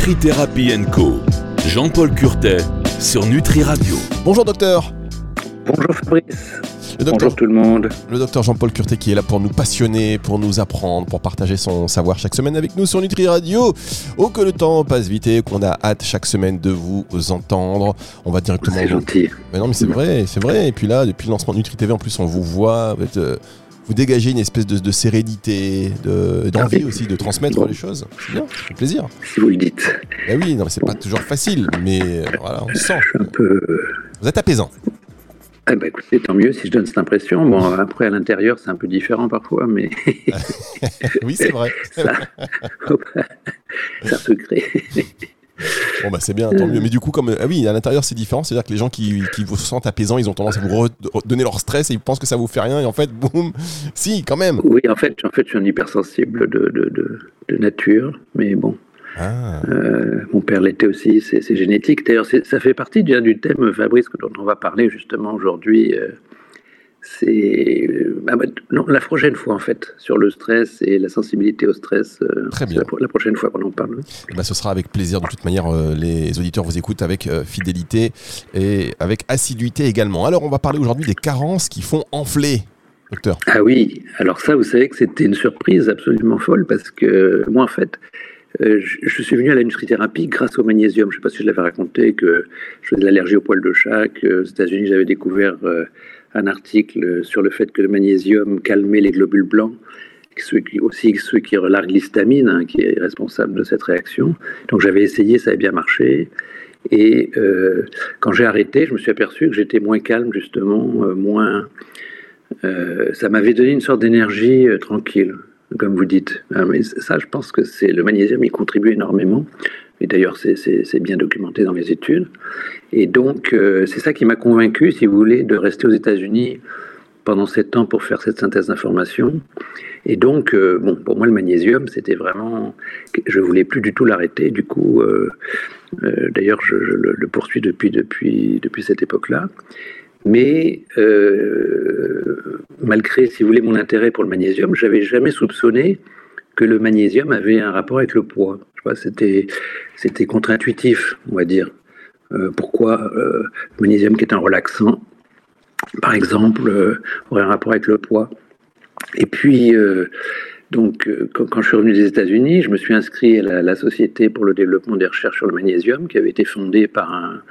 Nutri Therapy Co. Jean-Paul Curtet sur Nutri Radio. Bonjour docteur. Bonjour Fabrice. Le docteur, Bonjour tout le monde. le docteur Jean-Paul Curtet qui est là pour nous passionner, pour nous apprendre, pour partager son savoir chaque semaine avec nous sur Nutri Radio. Oh que le temps passe vite et qu'on a hâte chaque semaine de vous entendre. On va directement... C'est gentil. Mais non mais c'est vrai, c'est vrai. Et puis là, depuis le lancement de Nutri TV, en plus on vous voit, vous, êtes, euh, vous dégagez une espèce de, de sérénité, de- d'envie Ah aussi de transmettre Bon. les choses. C'est bien, fait plaisir. Si vous le dites. Eh oui, non mais c'est pas toujours facile, mais euh, voilà, on sent. Je suis un peu. Vous êtes apaisant. Eh ben, écoutez, tant mieux si je donne cette impression. Bon, après, à l'intérieur, c'est un peu différent parfois, mais oui, c'est vrai. ça, ça se crée. Bon bah c'est bien, tant mieux. Mais du coup, comme ah oui, à l'intérieur c'est différent, c'est-à-dire que les gens qui, qui vous sentent apaisants, ils ont tendance à vous donner leur stress et ils pensent que ça vous fait rien et en fait, boum, si, quand même. Oui, en fait, en fait, je suis un hypersensible de, de, de, de nature, mais bon, Ah, euh, mon père l'était aussi, c'est génétique. D'ailleurs, ça fait partie du, du thème, Fabrice, dont on va parler justement aujourd'hui. euh, c'est euh, ah bah, non, la prochaine fois en fait sur le stress et la sensibilité au stress. euh, Très bien. La, pro- la prochaine fois qu'on en parle. et bah, ce sera avec plaisir. De toute manière, euh, les auditeurs vous écoutent avec euh, fidélité et avec assiduité également. Alors, on va parler aujourd'hui des carences qui font enfler, docteur. Ah oui, alors ça, vous savez que c'était une surprise absolument folle parce que moi, en fait, euh, je, je suis venu à la nutrithérapie grâce au magnésium. Je ne sais pas si je l'avais raconté que je faisais de l'allergie au poil de chat, que aux États-Unis, j'avais découvert euh, un article sur le fait que le magnésium calmait les globules blancs, aussi ceux qui relarguent l'histamine, hein, qui est responsable de cette réaction. Donc j'avais essayé, ça avait bien marché. Et euh, quand j'ai arrêté, je me suis aperçu que j'étais moins calme, justement, euh, moins euh, ça m'avait donné une sorte d'énergie tranquille, comme vous dites. Ah, mais ça, je pense que c'est le magnésium, il contribue énormément. Et d'ailleurs, c'est- bien documenté dans mes études. Et donc, euh, c'est ça qui m'a convaincu, si vous voulez, de rester aux États-Unis pendant sept ans pour faire cette synthèse d'information. Et donc, euh, bon, pour moi, le magnésium, c'était vraiment. Je voulais plus du tout l'arrêter. Du coup, euh, d'ailleurs, je, je le, le poursuis depuis, depuis, depuis cette époque-là. Mais euh, malgré, si vous voulez, mon intérêt pour le magnésium, j'avais jamais soupçonné que le magnésium avait un rapport avec le poids. C'était c'était contre-intuitif, on va dire. Euh, pourquoi euh, le magnésium, qui est un relaxant, par exemple, aurait un rapport avec le poids Et puis, donc, quand, je suis revenu des États-Unis, je me suis inscrit à la Société pour le développement des recherches sur le magnésium, qui avait été fondée par un,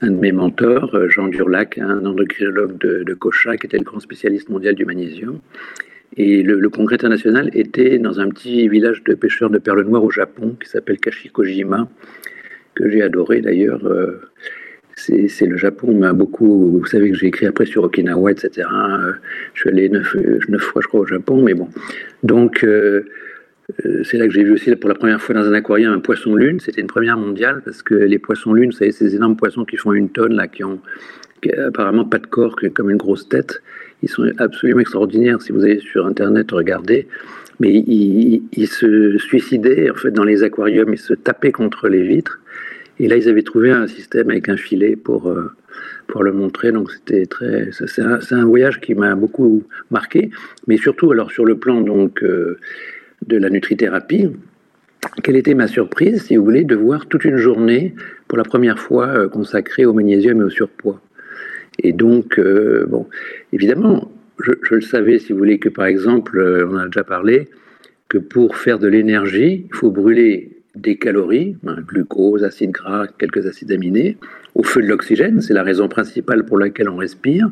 un de mes mentors, euh, Jean Durlac, un endocrinologue de, de qui était le grand spécialiste mondial du magnésium. Et le, congrès international était dans un petit village de pêcheurs de perles noires au Japon, qui s'appelle Kashikojima, que j'ai adoré d'ailleurs. euh, c'est le Japon m'a beaucoup. Vous savez que j'ai écrit après sur Okinawa, etc. euh, Je suis allé neuf, fois, je crois, au Japon, mais bon. Donc, c'est là que j'ai vu aussi pour la première fois dans un aquarium un poisson lune. C'était une première mondiale parce que les poissons lunes, vous savez, ces énormes poissons qui font une tonne, là, qui ont apparemment pas de corps, comme une grosse tête, ils sont absolument extraordinaires. Si vous allez sur Internet regarder, mais ils, se suicidaient en fait dans les aquariums, ils se tapaient contre les vitres. Et là, ils avaient trouvé un système avec un filet pour, euh, pour le montrer. Donc, c'était très. ça, C'est un, c'est un voyage qui m'a beaucoup marqué. Mais surtout, alors, sur le plan donc, euh, de la nutrithérapie, quelle était ma surprise, si vous voulez, de voir toute une journée, pour la première fois, euh, consacrée au magnésium et au surpoids. Et donc, euh, bon, évidemment, je, le savais, si vous voulez, que par exemple, euh, on a déjà parlé, que pour faire de l'énergie, il faut brûler des calories, hein, glucose, acides gras, quelques acides aminés, au feu de l'oxygène, c'est la raison principale pour laquelle on respire,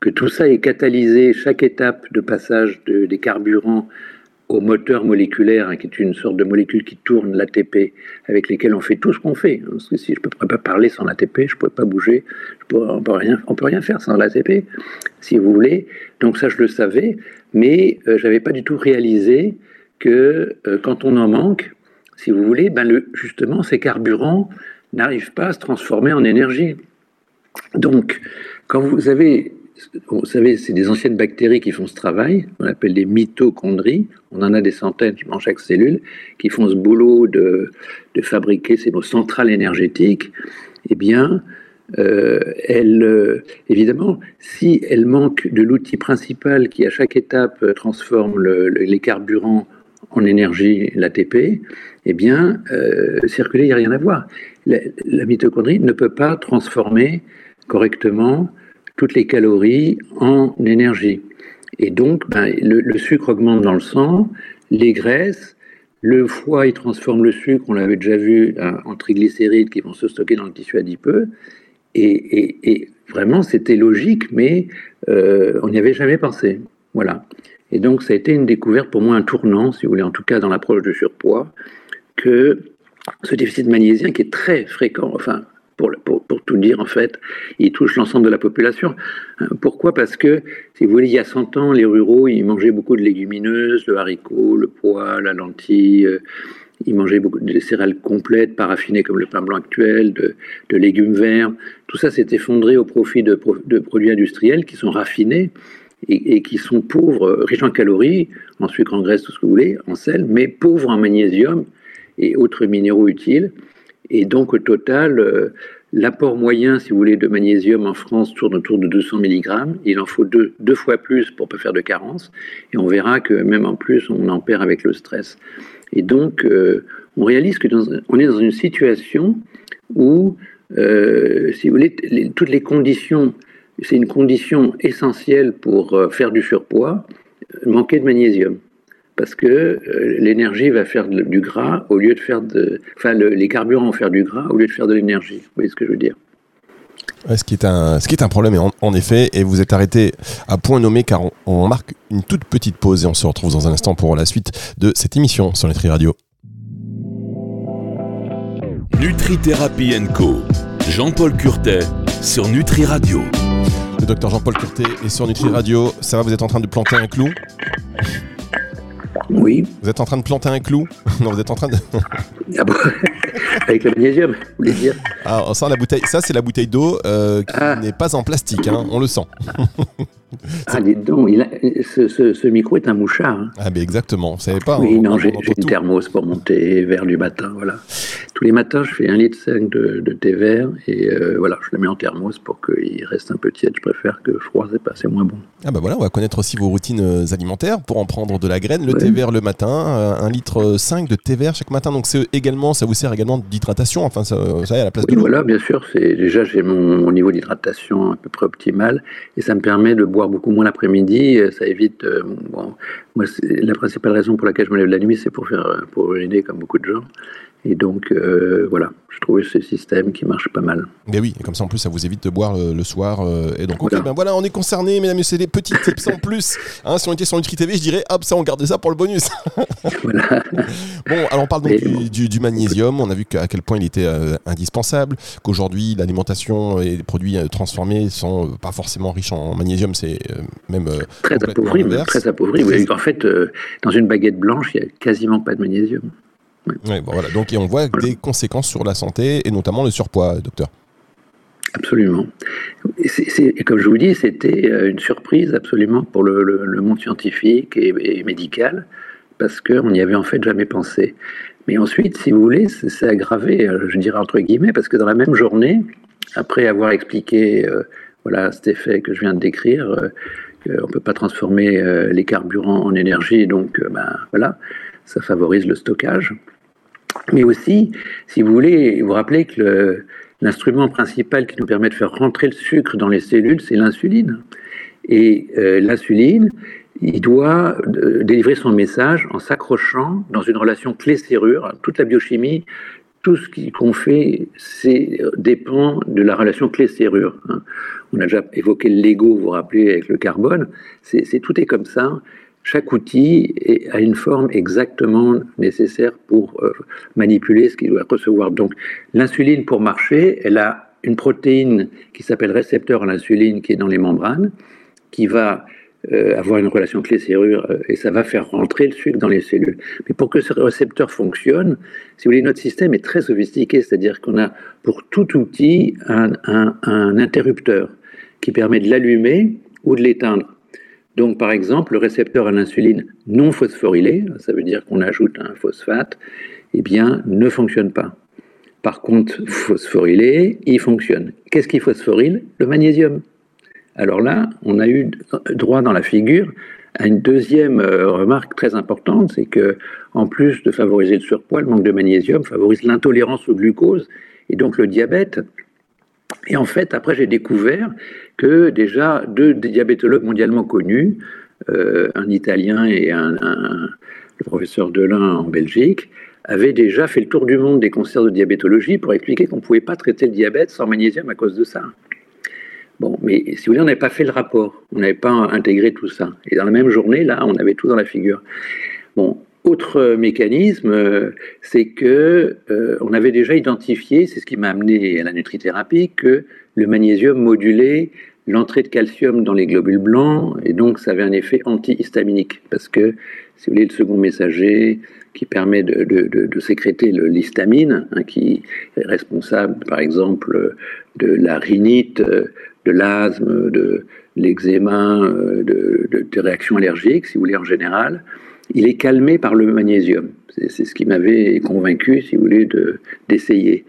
que tout ça est catalysé, chaque étape de passage de- des carburants au moteur moléculaire, hein, qui est une sorte de molécule qui tourne, l'ATP, avec lesquelles on fait tout ce qu'on fait. si je ne pourrais pas parler sans l'ATP, je ne pourrais pas bouger, on ne peut, rien- faire sans l'ATP, si vous voulez. Donc ça, je le savais, mais euh, je n'avais pas du tout réalisé que euh, quand on en manque, si vous voulez, ben justement, ces carburants n'arrivent pas à se transformer en énergie. Donc, quand vous avez, vous savez, c'est des anciennes bactéries qui font ce travail, on appelle les mitochondries, on en a des centaines dans chaque cellule, qui font ce boulot de, fabriquer, nos centrales énergétiques, eh bien, euh, elles, euh, évidemment, si elles manquent de l'outil principal qui, à chaque étape, transforme le- le- les carburants en énergie, l'ATP, eh bien, euh, circuler, il n'y a rien à voir. La, mitochondrie ne peut pas transformer correctement toutes les calories en énergie. Et donc, ben, le, sucre augmente dans le sang, les graisses, le foie, il transforme le sucre, on l'avait déjà vu, en triglycérides qui vont se stocker dans le tissu adipeux. Et, vraiment, c'était logique, mais euh, on n'y avait jamais pensé. Voilà. Et donc, ça a été une découverte, pour moi, un tournant, si vous voulez, en tout cas dans l'approche du surpoids, que ce déficit magnésien qui est très fréquent, enfin, pour, tout dire, en fait, il touche l'ensemble de la population. Euh, pourquoi? Parce que, si vous voulez, il y a 100 ans, les ruraux, ils mangeaient beaucoup de légumineuses, le haricot, le pois, la lentille, euh, ils mangeaient beaucoup de céréales complètes, paraffinées comme le pain blanc actuel, de, légumes verts. Tout ça s'est effondré au profit de, de, produits industriels qui sont raffinés et, qui sont pauvres, riches en calories, en sucre, en graisse, tout ce que vous voulez, en sel, mais pauvres en magnésium et autres minéraux utiles. Et donc, au total, euh, l'apport moyen, si vous voulez, de magnésium en France tourne autour de 200 mg. Il en faut deux, deux fois plus pour pas faire de carence. Et on verra que même en plus, on en perd avec le stress. Et donc, euh, on réalise que on est dans une situation où, euh, si vous voulez, toutes les conditions c'est une condition essentielle pour faire du surpoids, manquer de magnésium. Parce que euh, l'énergie va faire du gras au lieu de faire de. Enfin, les carburants vont faire du gras au lieu de faire de l'énergie. Vous voyez ce que je veux dire? Ce, qui est un, ce qui est un problème, en, effet, et vous êtes arrêté à point nommé car on, marque une toute petite pause et on se retrouve dans un instant pour la suite de cette émission sur Nutri Radio. Nutri Thérapie Co. Jean-Paul Curtet sur Nutri Radio. Le docteur Jean-Paul Curté est sur Nutri Radio. Ça va, vous êtes en train de planter un clou? Oui. Vous êtes en train de planter un clou Non, vous êtes en train de. Ah Avec le magnésium, vous voulez dire Ah, on sent la bouteille. Ça, c'est la bouteille d'eau euh, qui ah. n'est pas en plastique, hein, on le sent. ah, dites donc, ce, micro est un mouchard. Hein. Ah, mais exactement, vous savez pas. Oui, non, j'ai une thermos pour monter vers du matin, voilà. Tous les matins, je fais un litre 5 de, de thé vert et euh, voilà, je le mets en thermos pour qu'il reste un peu tiède. Je préfère que froid, c'est pas, c'est moins bon. Ah bah voilà, on va connaître aussi vos routines euh, alimentaires pour en prendre de la graine. Le thé vert le matin, un litre 5 de thé vert chaque matin. Donc c'est également, ça vous sert également d'hydratation. Enfin, ça, ça à la place de l'eau. Voilà, bien sûr. C'est déjà j'ai mon, niveau d'hydratation à peu près optimal et ça me permet de boire beaucoup moins l'après-midi. Ça évite. Euh, moi, la principale raison pour laquelle je me lève la nuit, c'est pour faire pour uriner comme beaucoup de gens. Et donc, euh, voilà, je trouvais ce système qui marche pas mal. Mais oui, et comme ça, en plus, ça vous évite de boire le, soir. Euh, et donc, voilà. Ben voilà, on est concerné, mesdames et messieurs, des petits tips en plus. Hein, si on était sur Nutri TV, je dirais, hop, ça, on garde ça pour le bonus. voilà. Bon, alors on parle donc du, magnésium. On a vu à quel point il était euh, indispensable, qu'aujourd'hui, l'alimentation et les produits transformés sont pas forcément riches en magnésium, c'est même. très appauvri, très appauvri. En fait, dans une baguette blanche, il n'y a quasiment pas de magnésium. Voilà. Donc, et on voit des conséquences sur la santé et notamment le surpoids, docteur. Absolument. Et, comme je vous dis, c'était euh, une surprise absolument pour le, monde scientifique et, médical, parce qu'on n'y avait en fait jamais pensé. Mais ensuite, si vous voulez, c'est aggravé, euh, je dirais entre guillemets, parce que dans la même journée, après avoir expliqué euh, voilà, cet effet que je viens de décrire, qu'on ne peut pas transformer les carburants en énergie, donc ben, voilà, ça favorise le stockage. Mais aussi, si vous voulez, vous rappelez que l'instrument principal qui nous permet de faire rentrer le sucre dans les cellules, c'est l'insuline. Et euh, l'insuline, il doit euh, délivrer son message en s'accrochant dans une relation clé-serrure. Toute la biochimie, tout ce qu'on fait, c'est, euh, dépend de la relation clé-serrure. Hein. On a déjà évoqué le Lego, vous vous rappelez, avec le carbone. C'est, tout est comme ça chaque outil a une forme exactement nécessaire pour euh, manipuler ce qu'il doit recevoir. Donc l'insuline, pour marcher, elle a une protéine qui s'appelle récepteur à l'insuline qui est dans les membranes, qui va euh, avoir une relation clé-serrure euh, et ça va faire rentrer le sucre dans les cellules. Mais pour que ce récepteur fonctionne, si vous voulez, notre système est très sophistiqué, c'est-à-dire qu'on a pour tout outil un, un interrupteur qui permet de l'allumer ou de l'éteindre. Donc, par exemple, le récepteur à l'insuline non phosphorylé, ça veut dire qu'on ajoute un phosphate, eh bien, ne fonctionne pas. Par contre, phosphorylé, il fonctionne. Qu'est-ce qui phosphoryle? Le magnésium. Alors là, on a eu droit dans la figure Une deuxième remarque très importante, c'est que en plus de favoriser le surpoids, le manque de magnésium favorise l'intolérance au glucose et donc le diabète. Et en fait, après, j'ai découvert que déjà deux diabétologues mondialement connus, un Italien et un, le professeur Delin en Belgique, avaient déjà fait le tour du monde des concerts de diabétologie pour expliquer qu'on ne pouvait pas traiter le diabète sans magnésium à cause de ça. Bon, mais si vous voulez, on n'avait pas fait le rapport, on n'avait pas intégré tout ça. Et dans la même journée, là, on avait tout dans la figure. Bon, autre mécanisme, euh, c'est que euh, on avait déjà identifié, c'est ce qui m'a amené à la nutrithérapie, que le magnésium modulait l'entrée de calcium dans les globules blancs, et donc ça avait un effet antihistaminique, parce que, si vous voulez, le second messager qui permet de, sécréter l'histamine, hein, qui est responsable, par exemple, de la rhinite, de l'asthme, de l'eczéma, de, réactions allergiques, si vous voulez, en général, il est calmé par le magnésium. C'est ce qui m'avait convaincu, si vous voulez, d'essayer.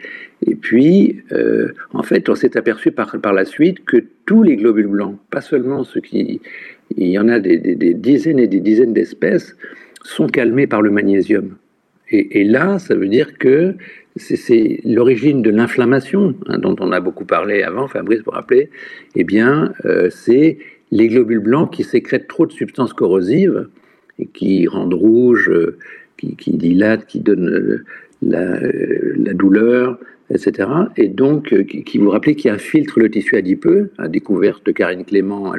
Et puis, euh, en fait, on s'est aperçu par, la suite que tous les globules blancs, pas seulement ceux qui... Il y en a des, dizaines et des dizaines d'espèces, sont calmés par le magnésium. Et, là, ça veut dire que c'est l'origine de l'inflammation, hein, dont on a beaucoup parlé avant, Fabrice vous rappelez, eh bien, euh, c'est les globules blancs qui sécrètent trop de substances corrosives qui rendent rouge, euh, qui, qui dilatent, qui donnent la, la douleur, etc. Et donc, euh, qui, vous rappelez qui infiltre le tissu adipeux, à découverte de Karine Clément à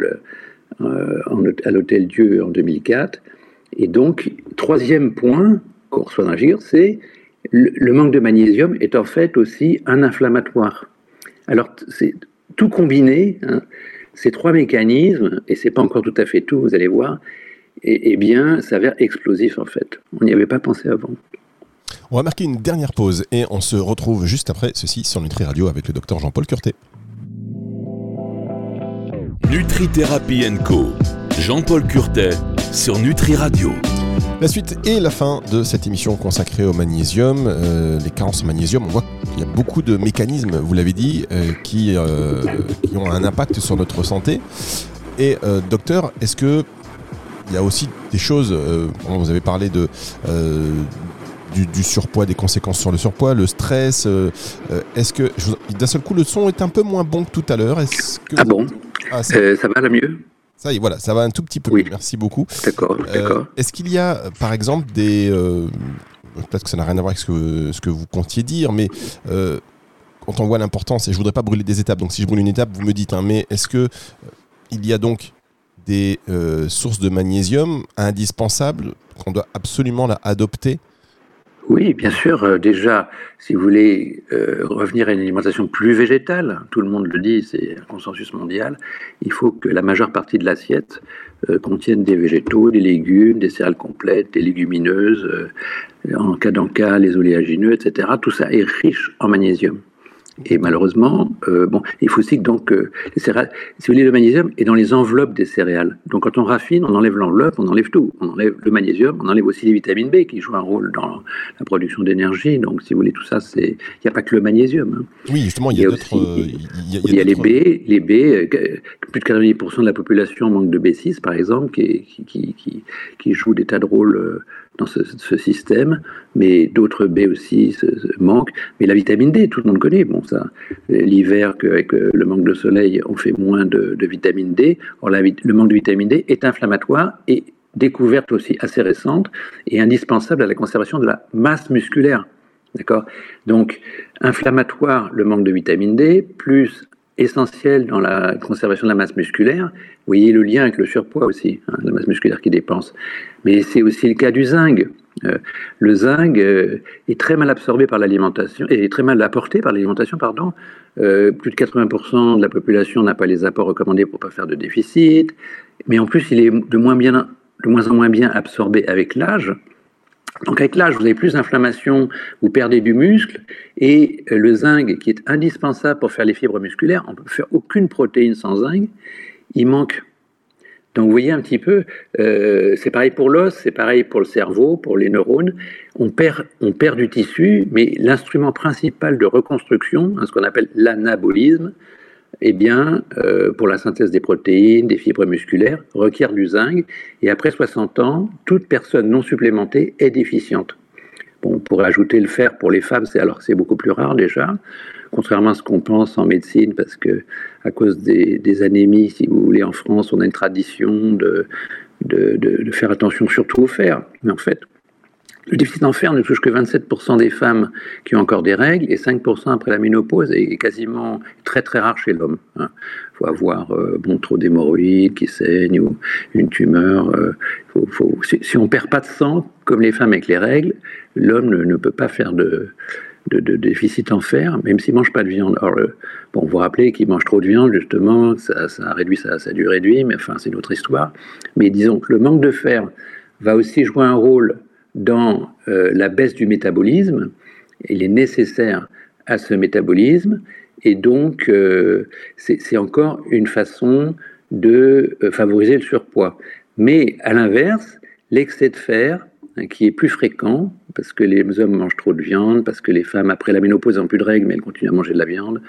euh, l'Hôtel Dieu en 2004. Et donc, troisième point qu'on reçoit figure, c'est le, manque de magnésium est en fait aussi un inflammatoire. Alors, c'est tout combiné, hein, ces trois mécanismes, et c'est pas encore tout à fait tout, vous allez voir, eh bien, s'avère explosif en fait. On n'y avait pas pensé avant. On va marquer une dernière pause et on se retrouve juste après ceci sur Nutri Radio avec le docteur Jean-Paul Curté. Nutri Thérapie Co. Jean-Paul Curtet sur Nutri Radio. La suite et la fin de cette émission consacrée au magnésium, euh, les carences en magnésium. On voit qu'il y a beaucoup de mécanismes, vous l'avez dit, euh, qui, euh, qui, ont un impact sur notre santé. Et docteur, est-ce que il y a aussi des choses, vous avez parlé de, du, surpoids, des conséquences sur le surpoids, le stress. Euh, euh, est-ce que d'un seul coup le son est un peu moins bon que tout à l'heure que ah bon? Ah, euh, ça... va la mieux? Ça y est, voilà, ça va un tout petit peu oui. mieux. Merci beaucoup. D'accord, d'accord. Est-ce qu'il y a, par exemple, des peut-être que ça n'a rien à voir avec ce que, ce que vous comptiez dire, mais quand on voit l'importance, et je voudrais pas brûler des étapes, donc si je brûle une étape, vous me dites, hein, mais est-ce que il y a donc des sources de magnésium indispensables qu'on doit absolument adopter? Oui, bien sûr. Euh, déjà, si vous voulez euh, revenir à une alimentation plus végétale, tout le monde le dit, c'est un consensus mondial, il faut que la majeure partie de l'assiette euh, contienne des végétaux, des légumes, des céréales complètes, des légumineuses, en cas d'en cas, les oléagineux, etc. Tout ça est riche en magnésium. Et malheureusement, euh, bon, il faut aussi que donc euh, les céréales, si vous voulez, le magnésium est dans les enveloppes des céréales. Donc quand on raffine, on enlève l'enveloppe, on enlève tout. On enlève le magnésium, on enlève aussi les vitamines B qui jouent un rôle dans la production d'énergie. Donc si vous voulez, tout ça, c'est, il n'y a pas que le magnésium. Hein. Oui, justement, il y a, d'autres. Il y a, les B, les B. Euh, plus de 90% de la population manque de B6, par exemple, qui, qui, qui, qui joue des tas de rôles dans ce, système, mais d'autres B aussi manquent. Mais la vitamine D, tout le monde connaît. Bon, ça, l'hiver, avec euh, le manque de soleil, on fait moins de, vitamine D. Or, le manque de vitamine D est inflammatoire et découverte aussi assez récente et indispensable à la conservation de la masse musculaire. D'accord? Donc, inflammatoire, le manque de vitamine D, plus essentiel dans la conservation de la masse musculaire. Vous voyez le lien avec le surpoids aussi, hein, la masse musculaire qui dépense. Mais c'est aussi le cas du zinc. Euh, le zinc euh, est très mal absorbé par l'alimentation, et très mal apporté par l'alimentation, pardon. Euh, plus de 80% de la population n'a pas les apports recommandés pour ne pas faire de déficit. Mais en plus, il est de moins en moins bien absorbé avec l'âge. Donc avec l'âge, vous avez plus d'inflammation, vous perdez du muscle, et euh, le zinc, qui est indispensable pour faire les fibres musculaires, on ne peut faire aucune protéine sans zinc, il manque. Donc vous voyez un petit peu, euh, c'est pareil pour l'os, c'est pareil pour le cerveau, pour les neurones, on perd, on perd du tissu, mais l'instrument principal de reconstruction, hein, ce qu'on appelle l'anabolisme, eh bien, euh, pour la synthèse des protéines, des fibres musculaires, requiert du zinc. Et après 60 ans, toute personne non supplémentée est déficiente. Bon, on pourrait ajouter le fer pour les femmes, c'est alors c'est beaucoup plus rare déjà, contrairement à ce qu'on pense en médecine, parce que à cause des, anémies, si vous voulez, en France, on a une tradition de, de, de, de faire attention surtout au fer. Mais en fait, le déficit en fer ne touche que 27% des femmes qui ont encore des règles et 5% après la ménopause et quasiment très très rare chez l'homme. Il hein. faut avoir euh, trop d'hémorroïdes qui saignent ou une tumeur. Euh, si, on ne perd pas de sang, comme les femmes avec les règles, l'homme ne, peut pas faire de, déficit en fer, même s'il ne mange pas de viande. Alors, bon, vous vous rappelez qu'il mange trop de viande, justement, ça, ça réduit sa, sa durée de vie, mais enfin, c'est une autre histoire. Mais disons que le manque de fer va aussi jouer un rôle dans euh, la baisse du métabolisme. Il est nécessaire à ce métabolisme et donc euh, c'est encore une façon de euh, favoriser le surpoids. Mais à l'inverse, l'excès de fer, hein, qui est plus fréquent, parce que les hommes mangent trop de viande, parce que les femmes, après la ménopause, n'ont plus de règles, mais elles continuent à manger de la viande,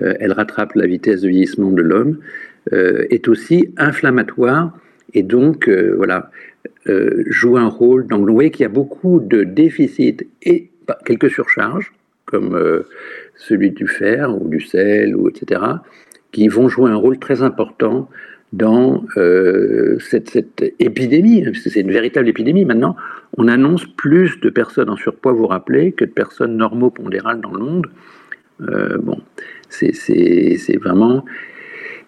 elles rattrapent la vitesse de vieillissement de l'homme, est aussi inflammatoire. Et donc, voilà, euh, joue un rôle. Donc, vous voyez qu'il y a beaucoup de déficits et quelques surcharges, comme euh, celui du fer ou du sel, etc., qui vont jouer un rôle très important dans euh, cette, épidémie, que c'est une véritable épidémie maintenant. On annonce plus de personnes en surpoids, vous vous rappelez, que de personnes normopondérales dans le monde. bon, c'est vraiment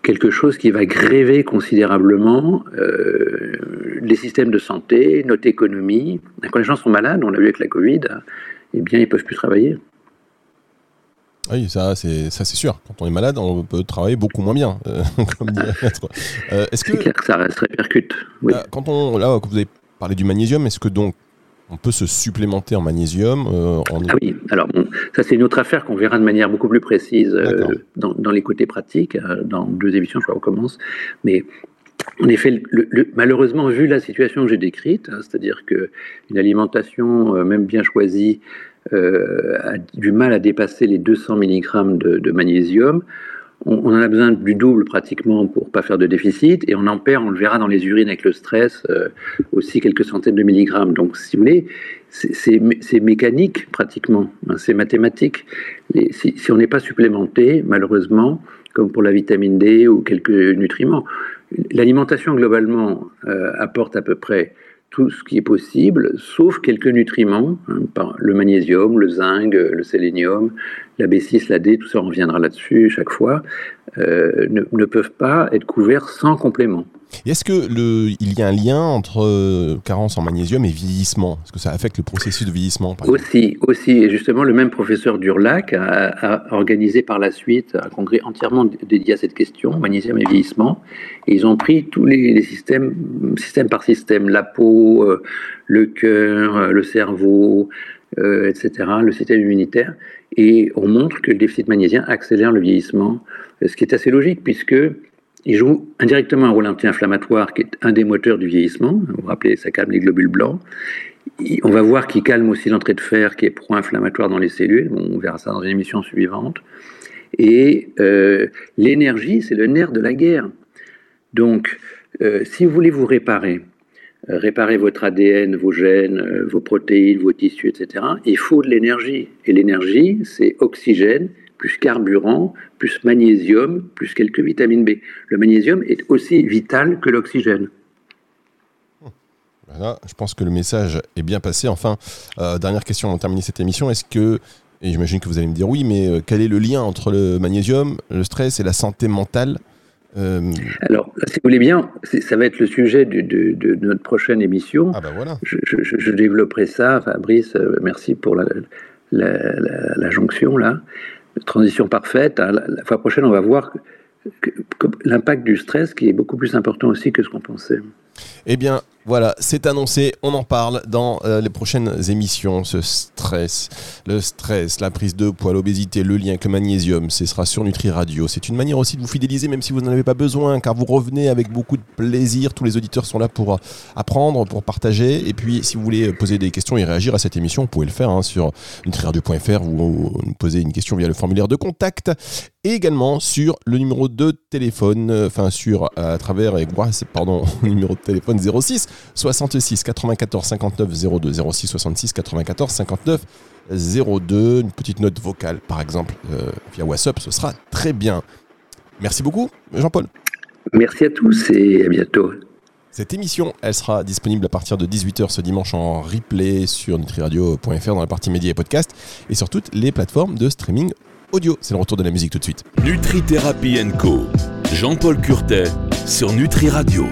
quelque chose qui va gréver considérablement euh, les systèmes de santé, notre économie. Quand les gens sont malades, on l'a vu avec la Covid, eh bien, ils ne peuvent plus travailler. Oui, ça c'est ça c'est sûr. Quand on est malade, on peut travailler beaucoup moins bien, euh, euh, Est-ce que, clair que ça, reste répercute. Oui. Quand on là, vous avez parlé du magnésium, est-ce que donc on peut se supplémenter en magnésium euh, Ah oui, alors ça c'est une autre affaire qu'on verra de manière beaucoup plus précise euh, dans, les côtés pratiques. Euh, dans deux émissions, je recommence. Mais en effet, malheureusement, vu la situation que j'ai décrite, hein, c'est-à-dire qu'une alimentation, même bien choisie, a du mal à dépasser les 200 mg de magnésium, on, en a besoin du double pratiquement pour pas faire de déficit, et on en perd, on le verra dans les urines avec le stress, euh, aussi quelques centaines de milligrammes. Donc, si vous voulez, c'est mécanique pratiquement, hein, c'est mathématique. si, on n'est pas supplémenté, malheureusement, comme pour la vitamine D ou quelques nutriments, l'alimentation globalement euh, apporte à peu près tout ce qui est possible, sauf quelques nutriments, hein, le magnésium, le zinc, le sélénium, la B6, la D, tout ça, on reviendra là-dessus chaque fois, euh, ne, peuvent pas être couverts sans complément. Est-ce qu'il y a un lien entre euh, carence en magnésium et vieillissement? Est-ce que ça affecte le processus de vieillissement Aussi, aussi. Et justement, le même professeur Durlac a, organisé par la suite un congrès entièrement dédié à cette question, magnésium et vieillissement. Et ils ont pris tous les, systèmes, système par système, la peau, euh, le cœur, le cerveau, etc., le système immunitaire. Et on montre que le déficit magnésien accélère le vieillissement, ce qui est assez logique puisque il joue indirectement un rôle anti-inflammatoire qui est un des moteurs du vieillissement. Vous vous rappelez, ça calme les globules blancs. On va voir qu'il calme aussi l'entrée de fer qui est pro-inflammatoire dans les cellules. on verra ça dans une émission suivante. Et euh, l'énergie, c'est le nerf de la guerre. Donc, euh, si vous voulez vous réparer, euh, réparer votre ADN, vos gènes, euh, vos protéines, vos tissus, etc., il faut de l'énergie. Et l'énergie, c'est oxygène, plus carburant, plus magnésium, plus quelques vitamines B. Le magnésium est aussi vital que l'oxygène. Voilà, je pense que le message est bien passé. Enfin, euh, dernière question avant de terminer cette émission. Est-ce que, et j'imagine que vous allez me dire oui, mais quel est le lien entre le magnésium, le stress et la santé mentale? Euh, Alors, si vous voulez bien, ça va être le sujet de, notre prochaine émission. Ah ben voilà. Je, développerai ça. Fabrice, euh, merci pour la, la, jonction là. Transition parfaite. Hein, la, fois prochaine, on va voir l'impact du stress qui est beaucoup plus important aussi que ce qu'on pensait. Eh bien, voilà, c'est annoncé, on en parle dans euh, les prochaines émissions. Ce stress, le stress, la prise de poids, l'obésité, le lien avec le magnésium, ce sera sur Nutri Radio. C'est une manière aussi de vous fidéliser, même si vous n'en avez pas besoin, car vous revenez avec beaucoup de plaisir. Tous les auditeurs sont là pour euh, apprendre, pour partager. Et puis, si vous voulez poser des questions et réagir à cette émission, vous pouvez le faire hein, sur nutriradio.fr ou nous poser une question via le formulaire de contact et également sur le numéro de téléphone, euh, enfin sur à travers, pardon, le numéro téléphone 06 66 94 59 02 06 66 94 59 02. Une petite note vocale, par exemple, euh, via WhatsApp, ce sera très bien. Merci beaucoup, Jean-Paul. Merci à tous et à bientôt. Cette émission, elle sera disponible à partir de 18h ce dimanche en replay sur nutriradio.fr dans la partie médias et podcast et sur toutes les plateformes de streaming audio. C'est le retour de la musique tout de suite. Nutri Thérapie Co. Jean-Paul Curtet sur Nutri Radio.